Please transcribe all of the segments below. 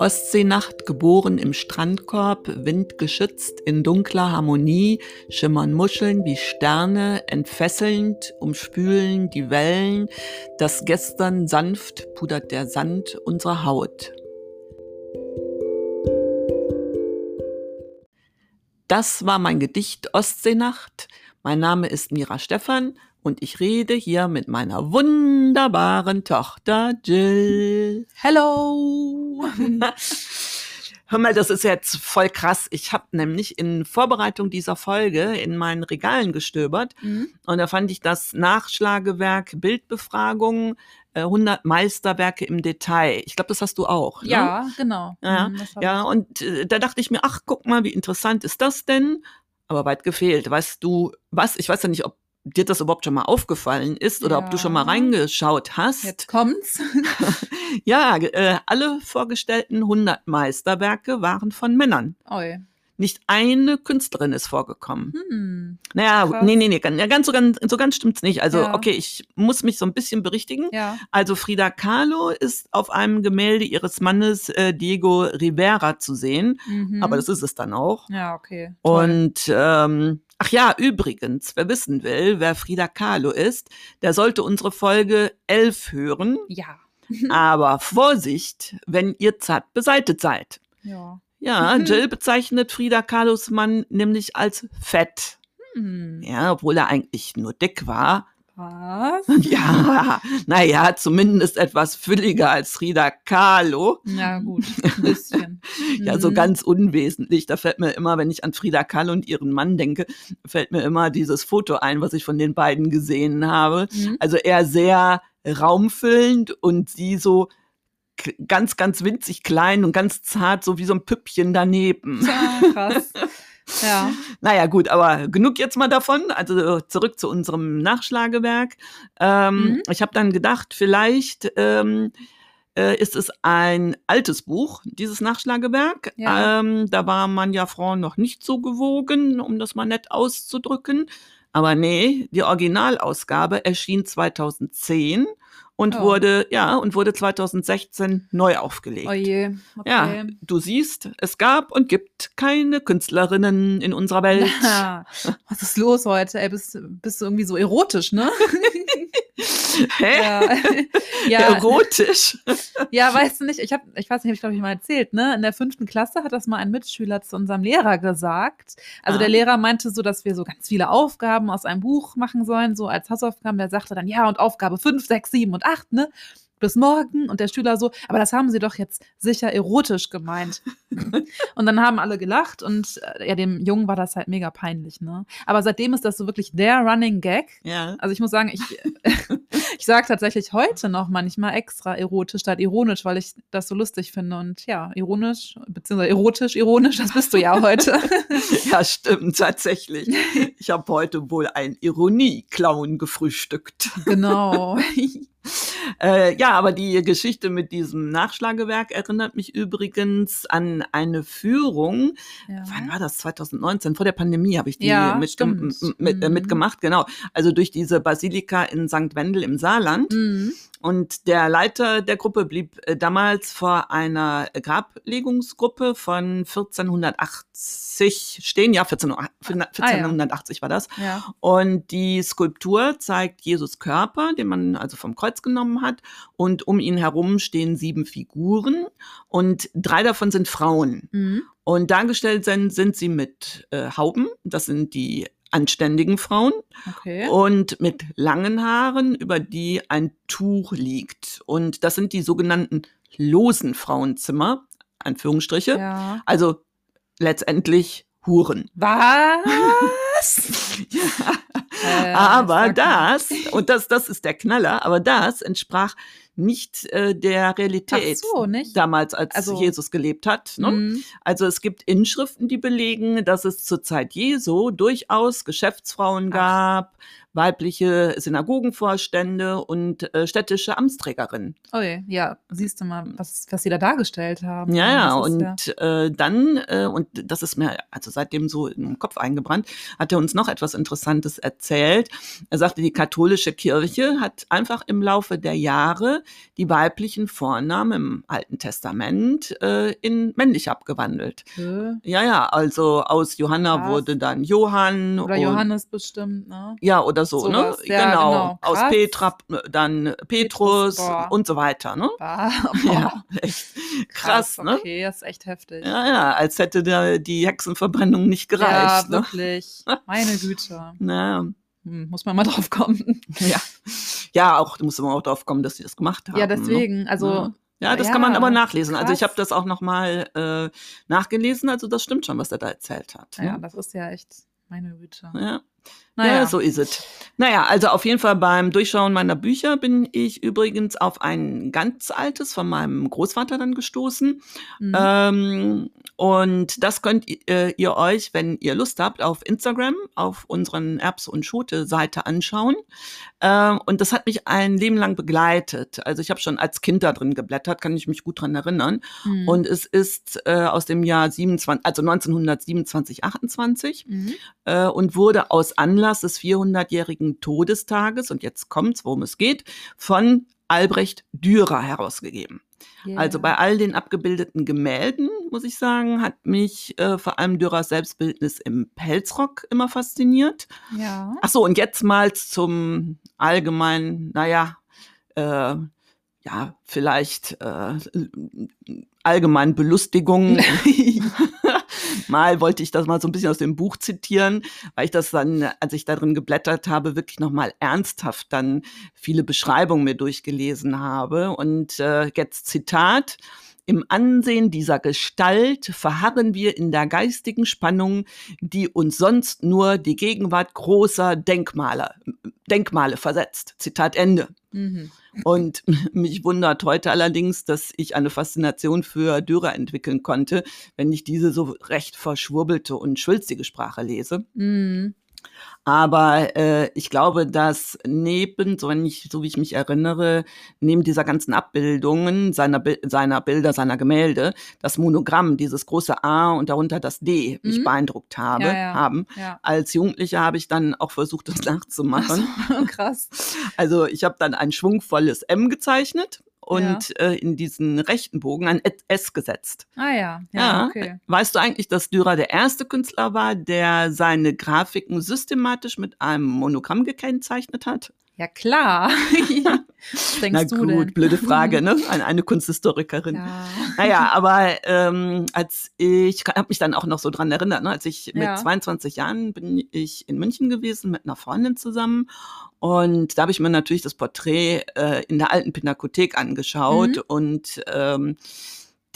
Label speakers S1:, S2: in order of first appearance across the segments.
S1: Ostseenacht, geboren im Strandkorb, windgeschützt, in dunkler Harmonie, schimmern Muscheln wie Sterne, entfesselnd, umspülen die Wellen, das Gestern sanft pudert der Sand unserer Haut. Das war mein Gedicht Ostseenacht. Mein Name ist Mira Stephan und ich rede hier mit meiner wunderbaren Tochter Jill.
S2: Hello!
S1: Hör mal, das ist jetzt voll krass. Ich habe nämlich in Vorbereitung dieser Folge in meinen Regalen gestöbert mhm. und da fand ich das Nachschlagewerk Bildbefragung 100 äh, Meisterwerke im Detail. Ich glaube, das hast du auch.
S2: Ne? Ja, genau.
S1: Ja, mhm, ja und äh, da dachte ich mir, ach, guck mal, wie interessant ist das denn? Aber weit gefehlt. Weißt du was? Ich weiß ja nicht, ob dir das überhaupt schon mal aufgefallen ist oder ja. ob du schon mal reingeschaut hast.
S2: Jetzt kommt's.
S1: ja, äh, alle vorgestellten 100 Meisterwerke waren von Männern.
S2: Oi.
S1: Nicht eine Künstlerin ist vorgekommen. Hm, naja, krass. nee, nee, nee, ganz, so ganz, so ganz stimmt's nicht. Also, ja. okay, ich muss mich so ein bisschen berichtigen.
S2: Ja.
S1: Also, Frida Kahlo ist auf einem Gemälde ihres Mannes äh, Diego Rivera zu sehen. Mhm. Aber das ist es dann auch.
S2: Ja, okay.
S1: Toll. Und ähm, Ach ja, übrigens, wer wissen will, wer Frida Kahlo ist, der sollte unsere Folge 11 hören.
S2: Ja.
S1: Aber Vorsicht, wenn ihr zart beseitet seid.
S2: Ja.
S1: Ja, Jill bezeichnet Frida Kahlos Mann nämlich als fett. Hm. Ja, obwohl er eigentlich nur dick war.
S2: Was?
S1: Ja, naja, zumindest etwas fülliger als Frida Kahlo.
S2: Ja, gut, ein bisschen.
S1: ja, so mhm. ganz unwesentlich. Da fällt mir immer, wenn ich an Frida Kahlo und ihren Mann denke, fällt mir immer dieses Foto ein, was ich von den beiden gesehen habe. Mhm. Also er sehr raumfüllend und sie so ganz, ganz winzig klein und ganz zart, so wie so ein Püppchen daneben.
S2: Ja, krass. Ja.
S1: Naja, gut, aber genug jetzt mal davon. Also zurück zu unserem Nachschlagewerk. Ähm, mhm. Ich habe dann gedacht, vielleicht ähm, äh, ist es ein altes Buch, dieses Nachschlagewerk. Ja. Ähm, da war man ja Frauen noch nicht so gewogen, um das mal nett auszudrücken. Aber nee, die Originalausgabe erschien 2010 und oh. wurde ja und wurde 2016 neu aufgelegt.
S2: Oh je.
S1: Okay. Ja, du siehst, es gab und gibt keine Künstlerinnen in unserer Welt.
S2: Na, was ist los heute? Ey, bist, bist du irgendwie so erotisch, ne?
S1: Hä? Ja. ja. Erotisch.
S2: Ja, weißt du nicht, ich habe, ich weiß nicht, habe ich glaube ich mal erzählt, ne? In der fünften Klasse hat das mal ein Mitschüler zu unserem Lehrer gesagt. Also ah. der Lehrer meinte so, dass wir so ganz viele Aufgaben aus einem Buch machen sollen, so als Hausaufgaben. Der sagte dann, ja, und Aufgabe fünf, sechs, sieben und acht, ne? bis morgen. Und der Schüler so, aber das haben sie doch jetzt sicher erotisch gemeint. und dann haben alle gelacht und äh, ja, dem Jungen war das halt mega peinlich, ne? Aber seitdem ist das so wirklich der Running Gag.
S1: Ja.
S2: Also ich muss sagen, ich, ich sage tatsächlich heute noch manchmal extra erotisch statt ironisch, weil ich das so lustig finde. Und ja, ironisch, beziehungsweise erotisch, ironisch, das bist du ja heute.
S1: ja, stimmt, tatsächlich. Ich habe heute wohl ein Ironie-Clown gefrühstückt.
S2: Genau.
S1: Äh, ja, aber die Geschichte mit diesem Nachschlagewerk erinnert mich übrigens an eine Führung. Ja. Wann war das? 2019? Vor der Pandemie habe ich die
S2: ja,
S1: mit, mit, äh, mhm. mitgemacht, genau. Also durch diese Basilika in St. Wendel im Saarland. Mhm. Und der Leiter der Gruppe blieb äh, damals vor einer Grablegungsgruppe von 1480 stehen. Ja, 14, 1480 ah, ja. war das.
S2: Ja.
S1: Und die Skulptur zeigt Jesus Körper, den man also vom Kreuz genommen hat. Und um ihn herum stehen sieben Figuren. Und drei davon sind Frauen. Mhm. Und dargestellt sind, sind sie mit äh, Hauben. Das sind die anständigen Frauen
S2: okay.
S1: und mit langen Haaren, über die ein Tuch liegt. Und das sind die sogenannten losen Frauenzimmer, Anführungsstriche.
S2: Ja.
S1: Also letztendlich Huren.
S2: Was?
S1: ja. Äh, aber das, und das, das ist der Knaller, aber das entsprach nicht äh, der Realität
S2: so, nicht?
S1: damals, als also, Jesus gelebt hat. Ne? Mhm. Also es gibt Inschriften, die belegen, dass es zur Zeit Jesu durchaus Geschäftsfrauen Ach. gab, weibliche Synagogenvorstände und äh, städtische Amtsträgerinnen.
S2: Oh ja, siehst du mal, was, was sie da dargestellt haben.
S1: Ja, ja, und ja. Äh, dann, äh, und das ist mir also seitdem so im Kopf eingebrannt, hat er uns noch etwas Interessantes erzählt. Er sagte, die katholische Kirche hat einfach im Laufe der Jahre die weiblichen Vornamen im Alten Testament äh, in männlich abgewandelt.
S2: Äh,
S1: Ja, ja, also aus Johanna
S2: Krass.
S1: wurde dann Johann.
S2: Oder Johannes bestimmt, ne?
S1: Ja, oder so,
S2: Sowas,
S1: ne?
S2: ja,
S1: genau.
S2: genau.
S1: Aus
S2: Krass.
S1: Petra dann Petrus,
S2: boah.
S1: und so weiter, ne?
S2: Bah,
S1: Ja, echt krass, ne?
S2: Okay, das ist echt heftig.
S1: Ja, ja, als hätte da die Hexenverbrennung nicht
S2: Ja,
S1: gereicht. ne?
S2: wirklich. Meine Güte.
S1: Na,
S2: Hm, muss man mal drauf kommen.
S1: ja. ja, auch, da muss man auch drauf kommen, dass sie das gemacht haben.
S2: Ja,
S1: Ne?
S2: deswegen. Also,
S1: Ja. Ja, das
S2: Ja,
S1: kann man aber nachlesen. Also ich
S2: krass.
S1: habe das auch nochmal äh, nachgelesen. Also das stimmt schon, was er da erzählt hat.
S2: ja,
S1: ne?
S2: das ist ja echt meine Güte.
S1: ja.
S2: Naja,
S1: Ja, so ist es. Naja, also auf jeden Fall beim Durchschauen meiner Bücher bin ich übrigens auf ein ganz altes von meinem Großvater dann gestoßen.
S2: Mhm.
S1: Ähm, und das könnt äh, ihr euch, wenn ihr Lust habt, auf Instagram, auf unseren Erbs und Schote Seite anschauen. Ähm, und das hat mich ein Leben lang begleitet. Also ich habe schon als Kind da drin geblättert, kann ich mich gut dran erinnern.
S2: Mhm.
S1: Und es ist äh, aus dem Jahr 27, also 1927, 28
S2: Mhm.
S1: äh, und wurde aus Anlass des 400-jährigen Todestages, und jetzt kommt's, worum es geht, von Albrecht Dürer herausgegeben.
S2: Yeah.
S1: Also bei all den abgebildeten Gemälden, muss ich sagen, hat mich äh, vor allem Dürers Selbstbildnis im Pelzrock immer fasziniert.
S2: Ja.
S1: Ach so, und jetzt mal zum allgemeinen, naja, äh, ja, vielleicht äh, allgemeinen Belustigung. mal wollte ich das mal so ein bisschen aus dem Buch zitieren, weil ich das dann, als ich da drin geblättert habe, wirklich nochmal ernsthaft dann viele Beschreibungen mir durchgelesen habe. Und äh, jetzt Zitat. Im Ansehen dieser Gestalt verharren wir in der geistigen Spannung, die uns sonst nur die Gegenwart großer Denkmale, Denkmale versetzt. Zitat Ende.
S2: Mhm.
S1: Und mich wundert heute allerdings, dass ich eine Faszination für Dürer entwickeln konnte, wenn ich diese so recht verschwurbelte und schwülstige Sprache lese.
S2: Mhm.
S1: Aber äh, ich glaube, dass neben, so wenn ich, so wie ich mich erinnere, neben dieser ganzen Abbildungen seiner, seiner Bilder, seiner Gemälde, das Monogramm, dieses große A und darunter das D, mich
S2: Mhm.
S1: beeindruckt habe,
S2: Ja, ja.
S1: haben.
S2: Ja.
S1: Als Jugendliche habe ich dann auch versucht, das nachzumachen.
S2: Krass.
S1: Also ich habe dann ein schwungvolles M gezeichnet und äh, in diesen rechten Bogen ein S gesetzt.
S2: Ah ja. Ja,
S1: Ja.
S2: okay.
S1: Weißt du eigentlich, dass Dürer der erste Künstler war, der seine Grafiken systematisch mit einem Monogramm gekennzeichnet hat?
S2: Ja, klar. Was denkst
S1: Na
S2: du
S1: gut,
S2: denn?
S1: blöde Frage, ne? An eine Kunsthistorikerin.
S2: Ja.
S1: Naja, aber ähm, als ich habe mich dann auch noch so dran erinnert, ne? als ich mit
S2: Ja.
S1: 22 Jahren bin ich in München gewesen mit einer Freundin zusammen und da habe ich mir natürlich das Porträt äh, in der alten Pinakothek angeschaut
S2: Mhm.
S1: und ähm,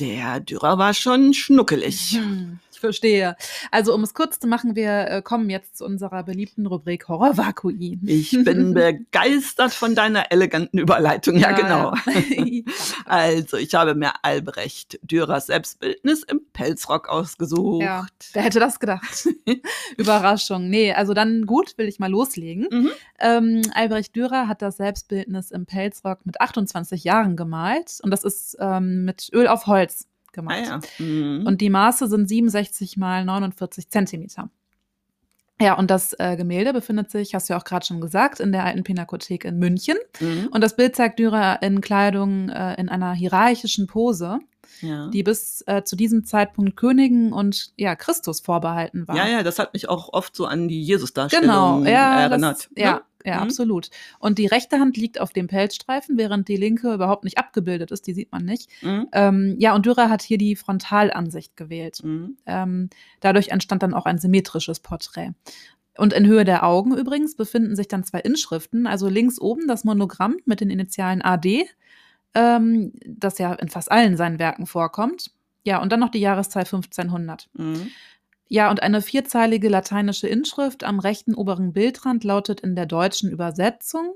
S1: der Dürer war schon schnuckelig.
S2: Hm, Ich verstehe. Also, um es kurz zu machen, wir äh, kommen jetzt zu unserer beliebten Rubrik Horror Vakui.
S1: Ich bin begeistert von deiner eleganten Überleitung. Ja, genau. Also, ich habe mir Albrecht Dürers Selbstbildnis im Pelzrock ausgesucht.
S2: Ja, wer hätte das gedacht? Überraschung. Nee, also dann gut, will ich mal loslegen.
S1: Mhm.
S2: Ähm, Albrecht Dürer hat das Selbstbildnis im Pelzrock mit 28 Jahren gemalt und das ist ähm, mit Öl auf Holz
S1: Ah,
S2: gemacht.
S1: ja. Mhm.
S2: Und die Maße sind 67 mal 49 Zentimeter. Ja, und das äh, Gemälde befindet sich, hast du ja auch gerade schon gesagt, in der alten Pinakothek in München.
S1: Mhm.
S2: Und das Bild zeigt Dürer in Kleidung äh, in einer hierarchischen Pose,
S1: ja.
S2: die bis äh, zu diesem Zeitpunkt Königen und ja, Christus vorbehalten war.
S1: ja, ja, das hat mich auch oft so an die Jesus-Darstellung
S2: Genau, ja,
S1: erinnert.
S2: Das,
S1: ne?
S2: ja,
S1: Mhm.
S2: absolut. Und die rechte Hand liegt auf dem Pelzstreifen, während die linke überhaupt nicht abgebildet ist, die sieht man nicht.
S1: Mhm.
S2: Ähm, ja, und Dürer hat hier die Frontalansicht gewählt.
S1: Mhm.
S2: Ähm, dadurch entstand dann auch ein symmetrisches Porträt. Und in Höhe der Augen übrigens befinden sich dann zwei Inschriften. Also links oben das Monogramm mit den Initialen AD, ähm, das ja in fast allen seinen Werken vorkommt. Ja, und dann noch die Jahreszahl 1500.
S1: Mhm.
S2: Ja, und eine vierzeilige lateinische Inschrift am rechten oberen Bildrand lautet in der deutschen Übersetzung: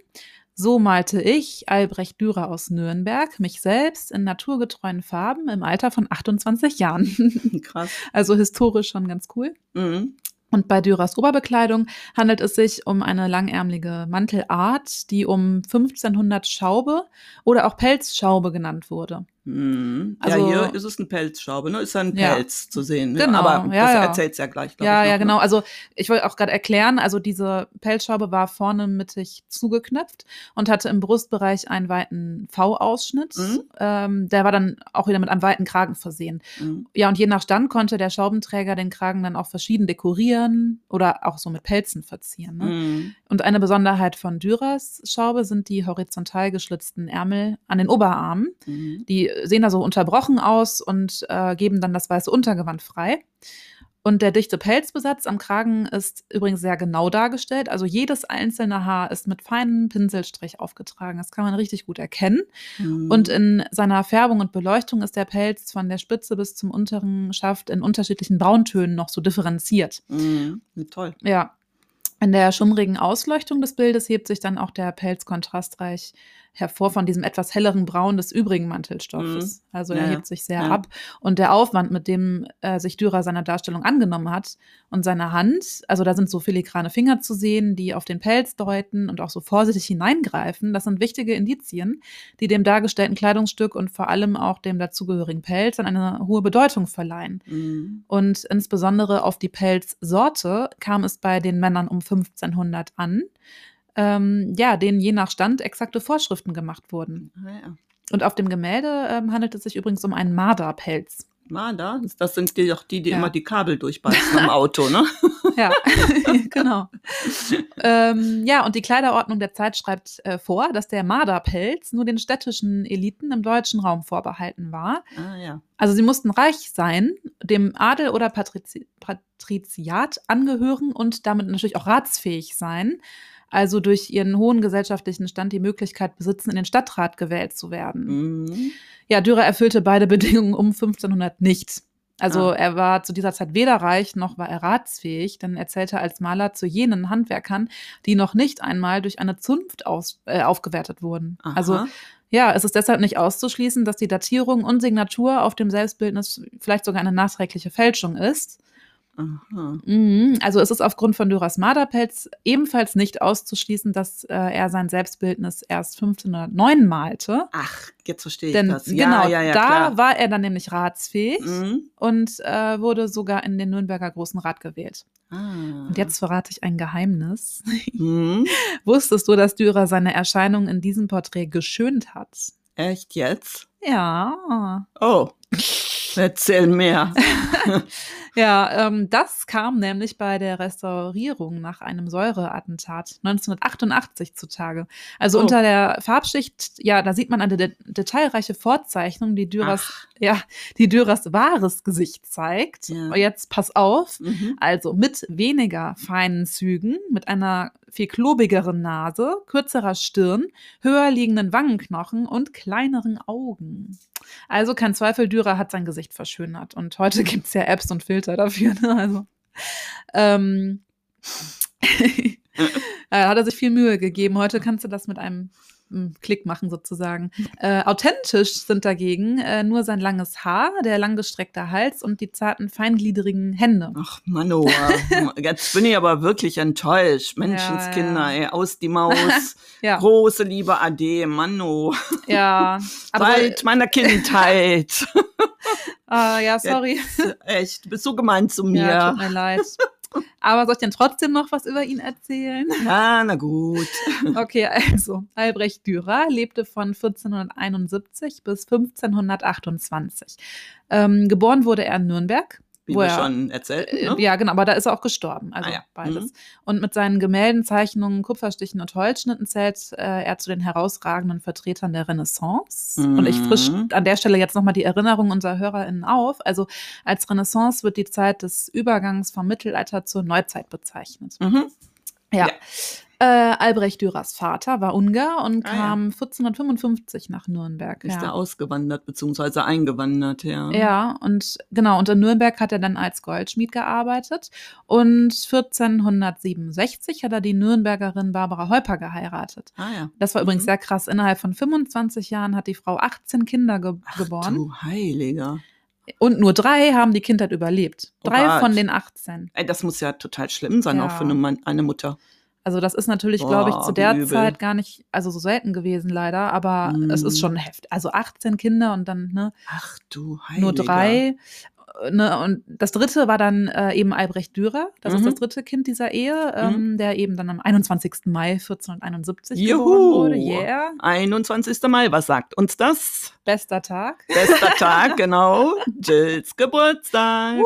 S2: So malte ich, Albrecht Dürer aus Nürnberg, mich selbst in naturgetreuen Farben im Alter von 28 Jahren.
S1: Krass.
S2: also historisch schon ganz cool.
S1: Mhm.
S2: Und bei Dürers Oberbekleidung handelt es sich um eine langärmelige Mantelart, die um 1500 Schaube oder auch Pelzschaube genannt wurde.
S1: Hm.
S2: Also-
S1: ja, hier ist es ein Pelzschaube, ne? Ist ja ein
S2: Ja.
S1: Pelz zu sehen. Ne?
S2: Genau,
S1: Aber
S2: ja,
S1: das
S2: ja.
S1: erzählt's ja gleich, glaub
S2: Ja,
S1: ich.
S2: ja,
S1: noch,
S2: genau.
S1: Ne?
S2: Also ich wollte auch gerade erklären, also diese Pelzschraube war vorne mittig zugeknöpft und hatte im Brustbereich einen weiten V-Ausschnitt.
S1: Mhm.
S2: Ähm, der war dann auch wieder mit einem weiten Kragen versehen.
S1: Mhm.
S2: Ja, und je nach Stand konnte der Schaubenträger den Kragen dann auch verschieden dekorieren oder auch so mit Pelzen verzieren. Ne?
S1: Mhm.
S2: Und eine Besonderheit von Dürers Schaube sind die horizontal geschlitzten Ärmel an den Oberarmen.
S1: Mhm.
S2: Die sehen da so unterbrochen aus und äh, geben dann das weiße Untergewand frei. Und der dichte Pelzbesatz am Kragen ist übrigens sehr genau dargestellt. Also jedes einzelne Haar ist mit feinem Pinselstrich aufgetragen. Das kann man richtig gut erkennen.
S1: Mhm.
S2: Und in seiner Färbung und Beleuchtung ist der Pelz von der Spitze bis zum unteren Schaft in unterschiedlichen Brauntönen noch so differenziert.
S1: Mhm. Toll.
S2: Ja. In der schummrigen Ausleuchtung des Bildes hebt sich dann auch der Pelz kontrastreich hervor von diesem etwas helleren Braun des übrigen Mantelstoffes. Also er
S1: Ja,
S2: hebt sich sehr
S1: Ja.
S2: ab. Und der Aufwand, mit dem äh, sich Dürer seiner Darstellung angenommen hat und seine Hand, also da sind so filigrane Finger zu sehen, die auf den Pelz deuten und auch so vorsichtig hineingreifen, das sind wichtige Indizien, die dem dargestellten Kleidungsstück und vor allem auch dem dazugehörigen Pelz dann eine hohe Bedeutung verleihen.
S1: Mhm.
S2: Und insbesondere auf die Pelzsorte kam es bei den Männern um 1500 an, ähm, ja, denen je nach Stand exakte Vorschriften gemacht wurden.
S1: Ah, ja.
S2: Und auf dem Gemälde ähm, handelt es sich übrigens um einen Marderpelz.
S1: Marder, das- sind die doch die, die
S2: Ja.
S1: immer die Kabel durchbeißen am Auto, ne?
S2: Ja, genau. ähm, ja, und die Kleiderordnung der Zeit schreibt äh, vor, dass der Marderpelz nur den städtischen Eliten im deutschen Raum vorbehalten war.
S1: Ah ja.
S2: Also sie mussten reich sein, dem Adel oder Patrizi Patriziat angehören und damit natürlich auch ratsfähig sein. Also durch ihren hohen gesellschaftlichen Stand die Möglichkeit besitzen, in den Stadtrat gewählt zu werden.
S1: Mhm.
S2: Ja, Dürer erfüllte beide Bedingungen um 1500 nicht. Also
S1: Ah.
S2: er war zu dieser Zeit weder reich noch war er ratsfähig, denn er zählte als Maler zu jenen Handwerkern, die noch nicht einmal durch eine Zunft aus, äh, aufgewertet wurden.
S1: Aha.
S2: Also ja, es ist deshalb nicht auszuschließen, dass die Datierung und Signatur auf dem Selbstbildnis vielleicht sogar eine nachträgliche Fälschung ist.
S1: Aha.
S2: Mhm. Also es ist aufgrund von Dürers Marderpelz ebenfalls nicht auszuschließen, dass äh, er sein Selbstbildnis erst 1509 malte.
S1: Ach, jetzt verstehe ich
S2: Denn
S1: das. Ja,
S2: genau,
S1: ja, ja,
S2: da
S1: klar.
S2: war er dann nämlich ratsfähig
S1: Mhm.
S2: und äh, wurde sogar in den Nürnberger Großen Rat gewählt.
S1: Ah.
S2: Und jetzt verrate ich ein Geheimnis.
S1: Mhm.
S2: Wusstest du, dass Dürer seine Erscheinung in diesem Porträt geschönt hat?
S1: Echt jetzt?
S2: Ja.
S1: Oh. Erzähl mehr.
S2: Ja, ähm, das kam nämlich bei der Restaurierung nach einem Säureattentat 1988 zutage. Also
S1: Oh.
S2: unter der Farbschicht, ja, da sieht man eine de detailreiche Vorzeichnung, die Dürers, ja, die Dürers wahres Gesicht zeigt.
S1: Ja.
S2: Und jetzt pass auf.
S1: Mhm.
S2: Also mit weniger feinen Zügen, mit einer viel klobigeren Nase, kürzerer Stirn, höher liegenden Wangenknochen und kleineren Augen. Also kein Zweifel, Dürer hat sein Gesicht verschönert. Und heute gibt's ja Apps und Filter dafür. Ne? Also, ähm, da hat er sich viel Mühe gegeben. Heute kannst du das mit einem Klick machen sozusagen. Äh, authentisch sind dagegen äh, nur sein langes Haar, der langgestreckte Hals und die zarten, feingliedrigen Hände.
S1: Ach, Mano, jetzt bin ich aber wirklich enttäuscht. Menschenskinder,
S2: Ja, ja.
S1: ey, aus die Maus.
S2: Ja,
S1: Große Liebe, Ade, Mano.
S2: ja. Aber
S1: Seit meiner Kindheit.
S2: Ah, ja, sorry.
S1: Echt, du bist so gemein zu mir.
S2: Ja, tut mir leid. Aber soll ich denn trotzdem noch was über ihn erzählen?
S1: Ja, na gut.
S2: Okay, also, Albrecht Dürer lebte von 1471 bis 1528. Ähm, geboren wurde er in Nürnberg.
S1: Wie wir
S2: er-
S1: schon erzählt.
S2: Äh,
S1: Ne?
S2: Ja, genau, aber da ist er auch gestorben. Also
S1: Ah ja.
S2: beides.
S1: Mhm.
S2: Und mit seinen Gemälden, Zeichnungen, Kupferstichen und Holzschnitten zählt äh, er zu den herausragenden Vertretern der Renaissance. Und ich frisch
S1: Mhm.
S2: an der Stelle jetzt nochmal die Erinnerung unserer HörerInnen auf. Also als Renaissance wird die Zeit des Übergangs vom Mittelalter zur Neuzeit bezeichnet.
S1: Mhm.
S2: Ja.
S1: Ja.
S2: Äh, Albrecht Dürers Vater war Ungar und
S1: Ah, ja.
S2: kam 1455 nach Nürnberg.
S1: Ist er
S2: Ja.
S1: ausgewandert, beziehungsweise eingewandert, ja.
S2: ja, und genau, und in Nürnberg hat er dann als Goldschmied gearbeitet. Und 1467 hat er die Nürnbergerin Barbara Heuper geheiratet.
S1: Ah ja.
S2: Das war übrigens
S1: Mhm.
S2: sehr krass. Innerhalb von 25 Jahren hat die Frau 18 Kinder ge
S1: Ach,
S2: geboren.
S1: du Heiliger.
S2: Und nur drei haben die Kindheit überlebt.
S1: Oh
S2: Drei
S1: Gott.
S2: von den 18.
S1: Ey, das muss ja total schlimm sein,
S2: Ja.
S1: auch für eine, eine Mutter.
S2: Also das ist natürlich, glaube ich, zu der
S1: übel.
S2: Zeit gar nicht, also so selten gewesen leider, aber es ist
S1: Mhm.
S2: schon heftig. Also 18 Kinder und dann ne,
S1: Ach du Heiliger.
S2: nur drei. Ne, und das dritte war dann äh, eben Albrecht Dürer. Das ist
S1: Mhm.
S2: das dritte Kind dieser Ehe, ähm, der eben dann am 21. Mai 1471
S1: Juhu.
S2: geboren wurde. Yeah,
S1: 21. Mai, was sagt uns das?
S2: bester Tag.
S1: Bester Tag, genau. Jills Geburtstag.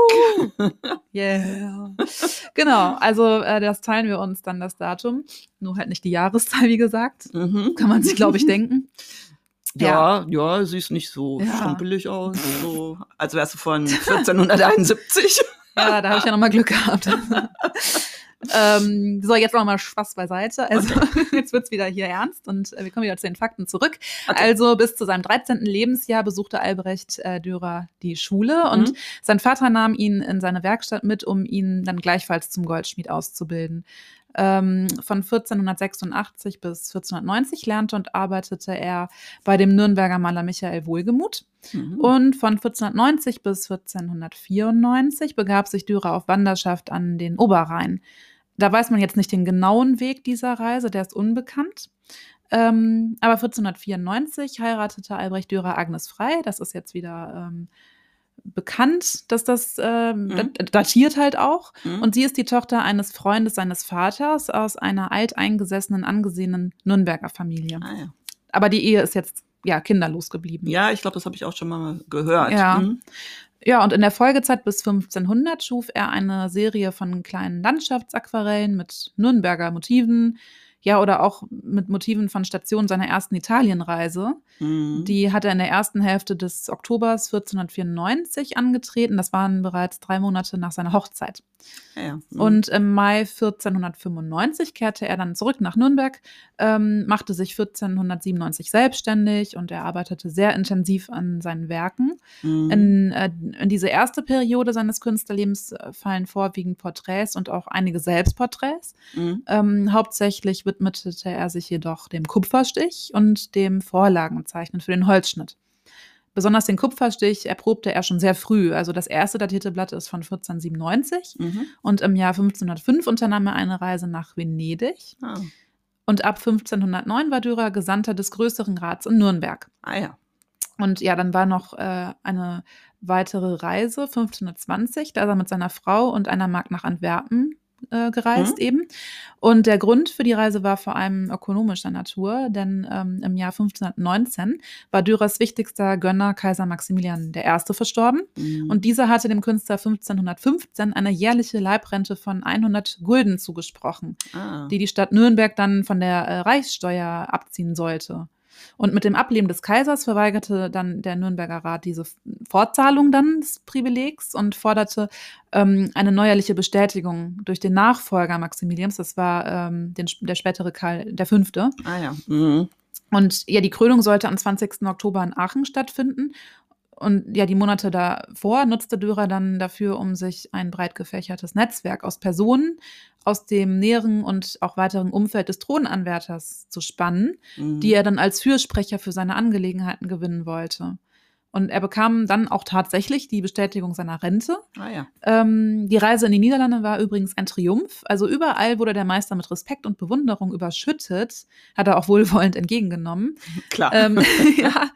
S2: Yeah. genau, also äh, das teilen wir uns dann das Datum. Nur halt nicht die Jahreszahl, wie gesagt.
S1: Mhm.
S2: Kann man sich, glaube ich, denken.
S1: Ja, ja, siehst nicht so
S2: Ja.
S1: strumpelig aus. So, als wärst du von 1471.
S2: Ja, da habe ich ja nochmal Glück gehabt. ähm, so, jetzt nochmal Spaß beiseite. Also, jetzt wird's wieder hier ernst und äh, wir kommen wieder zu den Fakten zurück.
S1: Okay.
S2: Also, bis zu seinem 13. Lebensjahr besuchte Albrecht äh, Dürer die Schule und
S1: Mhm.
S2: sein Vater nahm ihn in seine Werkstatt mit, um ihn dann gleichfalls zum Goldschmied auszubilden. Ähm, von 1486 bis 1490 lernte und arbeitete er bei dem Nürnberger Maler Michael Wohlgemuth.
S1: Mhm.
S2: Und von 1490 bis 1494 begab sich Dürer auf Wanderschaft an den Oberrhein. Da weiß man jetzt nicht den genauen Weg dieser Reise, der ist unbekannt. Ähm, aber 1494 heiratete Albrecht Dürer Agnes Frei. Das ist jetzt wieder ähm, bekannt, dass das ähm,
S1: Mhm.
S2: dat- datiert halt auch.
S1: Mhm.
S2: Und sie ist die Tochter eines Freundes seines Vaters aus einer alteingesessenen, angesehenen Nürnberger Familie.
S1: ah, ja.
S2: Aber die Ehe ist jetzt ja kinderlos geblieben.
S1: ja, ich glaube, das habe ich auch schon mal gehört.
S2: Ja.
S1: Mhm.
S2: Ja, und in der Folgezeit bis 1500 schuf er eine Serie von kleinen Landschaftsaquarellen mit Nürnberger Motiven, ja, oder auch mit Motiven von Stationen seiner ersten Italienreise.
S1: Mhm.
S2: Die hat er in der ersten Hälfte des Oktobers 1494 angetreten. Das waren bereits drei Monate nach seiner Hochzeit.
S1: Ja, ja. Mhm.
S2: Und im Mai 1495 kehrte er dann zurück nach Nürnberg, ähm, machte sich 1497 selbstständig und er arbeitete sehr intensiv an seinen Werken.
S1: Mhm.
S2: In, äh, in diese erste Periode seines Künstlerlebens äh, fallen vorwiegend Porträts und auch einige Selbstporträts.
S1: Mhm.
S2: Ähm, hauptsächlich widmete er sich jedoch dem Kupferstich und dem Vorlagenzeichnen für den Holzschnitt. Besonders den Kupferstich erprobte er schon sehr früh. Also das erste datierte Blatt ist von 1497
S1: Mhm.
S2: und im Jahr 1505 unternahm er eine Reise nach Venedig.
S1: Ah.
S2: Und ab 1509 war Dürer Gesandter des Größeren Rats in Nürnberg.
S1: ah ja.
S2: Und ja, dann war noch äh, eine weitere Reise, 1520, da ist er mit seiner Frau und einer Magd nach Antwerpen äh, gereist
S1: Mhm.
S2: eben. Und der Grund für die Reise war vor allem ökonomischer Natur, denn ähm, im Jahr 1519 war Dürers wichtigster Gönner Kaiser Maximilian I. verstorben.
S1: Mhm.
S2: Und dieser hatte dem Künstler 1515 eine jährliche Leibrente von 100 Gulden zugesprochen
S1: ah.
S2: die die Stadt Nürnberg dann von der äh, Reichssteuer abziehen sollte. Und mit dem Ableben des Kaisers verweigerte dann der Nürnberger Rat diese Fortzahlung dann des Privilegs und forderte ähm, eine neuerliche Bestätigung durch den Nachfolger Maximilians, das war ähm, den, der spätere Karl der Fünfte.
S1: ah ja. Mhm.
S2: Und ja, die Krönung sollte am 20. Oktober in Aachen stattfinden. Und ja, die Monate davor nutzte Dürer dann dafür, um sich ein breit gefächertes Netzwerk aus Personen aus dem näheren und auch weiteren Umfeld des Thronanwärters zu spannen,
S1: Mhm.
S2: die er dann als Fürsprecher für seine Angelegenheiten gewinnen wollte. Und er bekam dann auch tatsächlich die Bestätigung seiner Rente.
S1: ah ja.
S2: Ähm, die Reise in die Niederlande war übrigens ein Triumph. Also überall wurde der Meister mit Respekt und Bewunderung überschüttet. Hat er auch wohlwollend entgegengenommen.
S1: Klar.
S2: Ähm, ja.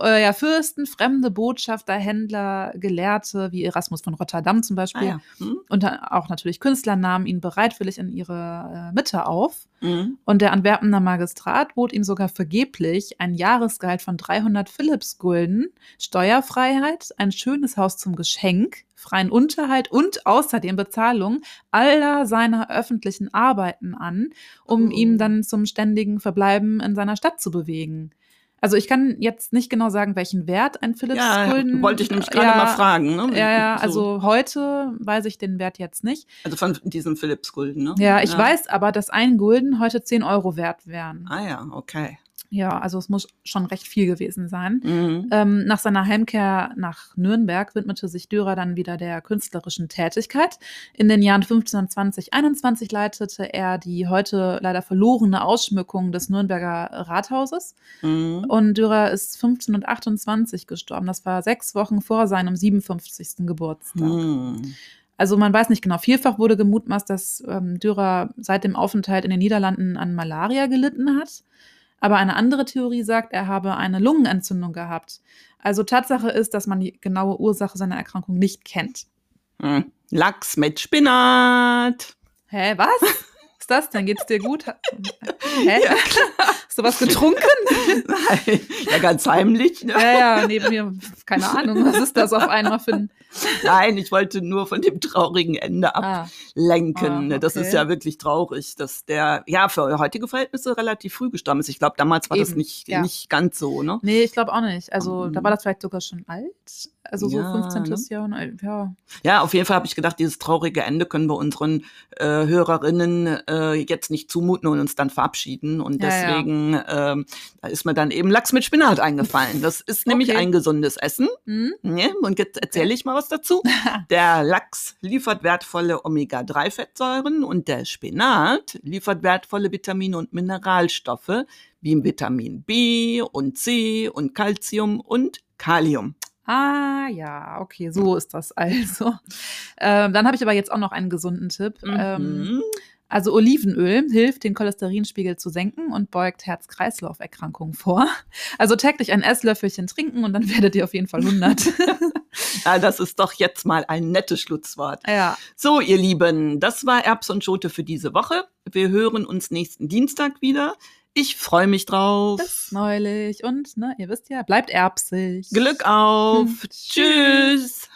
S2: Äh, ja, Fürsten, fremde Botschafter, Händler, Gelehrte, wie Erasmus von Rotterdam zum
S1: ah
S2: Beispiel.
S1: ja. Mhm.
S2: Und auch natürlich Künstler nahmen ihn bereitwillig in ihre äh, Mitte auf.
S1: Mhm.
S2: Und der Antwerpener Magistrat bot ihm sogar vergeblich ein Jahresgehalt von 300 Philippsgulden, Steuerfreiheit, ein schönes Haus zum Geschenk, freien Unterhalt und außerdem Bezahlung aller seiner öffentlichen Arbeiten an, um
S1: Oh.
S2: ihm dann zum ständigen Verbleiben in seiner Stadt zu bewegen. Also ich kann jetzt nicht genau sagen, welchen Wert ein
S1: Ja,
S2: Philippsgulden.
S1: wollte ich nämlich gerade
S2: ja,
S1: mal fragen. Ne?
S2: Ja, ja,
S1: So,
S2: also heute weiß ich den Wert jetzt nicht.
S1: also von diesem Philips-Gulden, ne?
S2: Ja, ich weiß aber, dass ein Gulden heute 10 Euro wert wären.
S1: Ah ja, okay.
S2: Ja, also es muss schon recht viel gewesen sein.
S1: Mhm.
S2: Ähm, nach seiner Heimkehr nach Nürnberg widmete sich Dürer dann wieder der künstlerischen Tätigkeit. In den Jahren 1520, 21 leitete er die heute leider verlorene Ausschmückung des Nürnberger Rathauses.
S1: Mhm.
S2: Und Dürer ist 1528 gestorben. Das war sechs Wochen vor seinem 57. Geburtstag.
S1: Mhm.
S2: Also man weiß nicht genau. Vielfach wurde gemutmaßt, dass ähm, Dürer seit dem Aufenthalt in den Niederlanden an Malaria gelitten hat. Aber eine andere Theorie sagt, er habe eine Lungenentzündung gehabt. Also Tatsache ist, dass man die genaue Ursache seiner Erkrankung nicht kennt.
S1: Hm. Lachs mit Spinat.
S2: Hä, was? Was ist das denn? Geht's dir gut? Hä?
S1: Ja,
S2: Hast du was getrunken?
S1: Nein, ja, ganz heimlich. Ne?
S2: Ja, ja, neben mir, keine Ahnung, was ist das auf einmal für ein.
S1: Nein, ich wollte nur von dem traurigen Ende
S2: Ah,
S1: ablenken.
S2: Ah,
S1: Das ist
S2: okay.
S1: ja wirklich traurig, dass der, ja, für heutige Verhältnisse relativ früh gestorben ist. Ich glaube, damals war das
S2: Eben,
S1: nicht,
S2: ja.
S1: nicht ganz so, ne?
S2: nee, ich glaube auch nicht. Also da
S1: Mhm.
S2: war das vielleicht sogar schon alt. Also so
S1: Ja,
S2: 15.
S1: ne?
S2: Jahrhundert. Ja.
S1: Ja, auf jeden Fall habe ich gedacht, dieses traurige Ende können wir unseren äh, Hörerinnen äh, jetzt nicht zumuten und uns dann verabschieden. Und
S2: Ja, ja.
S1: deswegen ähm, da ist mir dann eben Lachs mit Spinat eingefallen. Das ist nämlich
S2: Okay.
S1: ein gesundes Essen.
S2: Hm?
S1: Ne? Und jetzt erzähle ich mal was dazu. Der Lachs liefert wertvolle Omega-3-Fettsäuren und der Spinat liefert wertvolle Vitamine und Mineralstoffe wie Vitamin B und C und Calcium und Kalium.
S2: Ah, ja, okay, so ist das also. Ähm, dann habe ich aber jetzt auch noch einen gesunden Tipp. Ähm,
S1: Mhm.
S2: also Olivenöl hilft, den Cholesterinspiegel zu senken und beugt Herz-Kreislauf-Erkrankungen vor. Also täglich ein Esslöffelchen trinken und dann werdet ihr auf jeden Fall 100.
S1: Ja, das ist doch jetzt mal ein nettes Schlusswort.
S2: ja,
S1: So, ihr Lieben, das war Erbs und Schote für diese Woche. Wir hören uns nächsten Dienstag wieder. Ich freue mich drauf.
S2: bis neulich. Und, ne, ihr wisst ja, bleibt erbsig.
S1: Glück auf.
S2: Tschüss.
S1: Tschüss.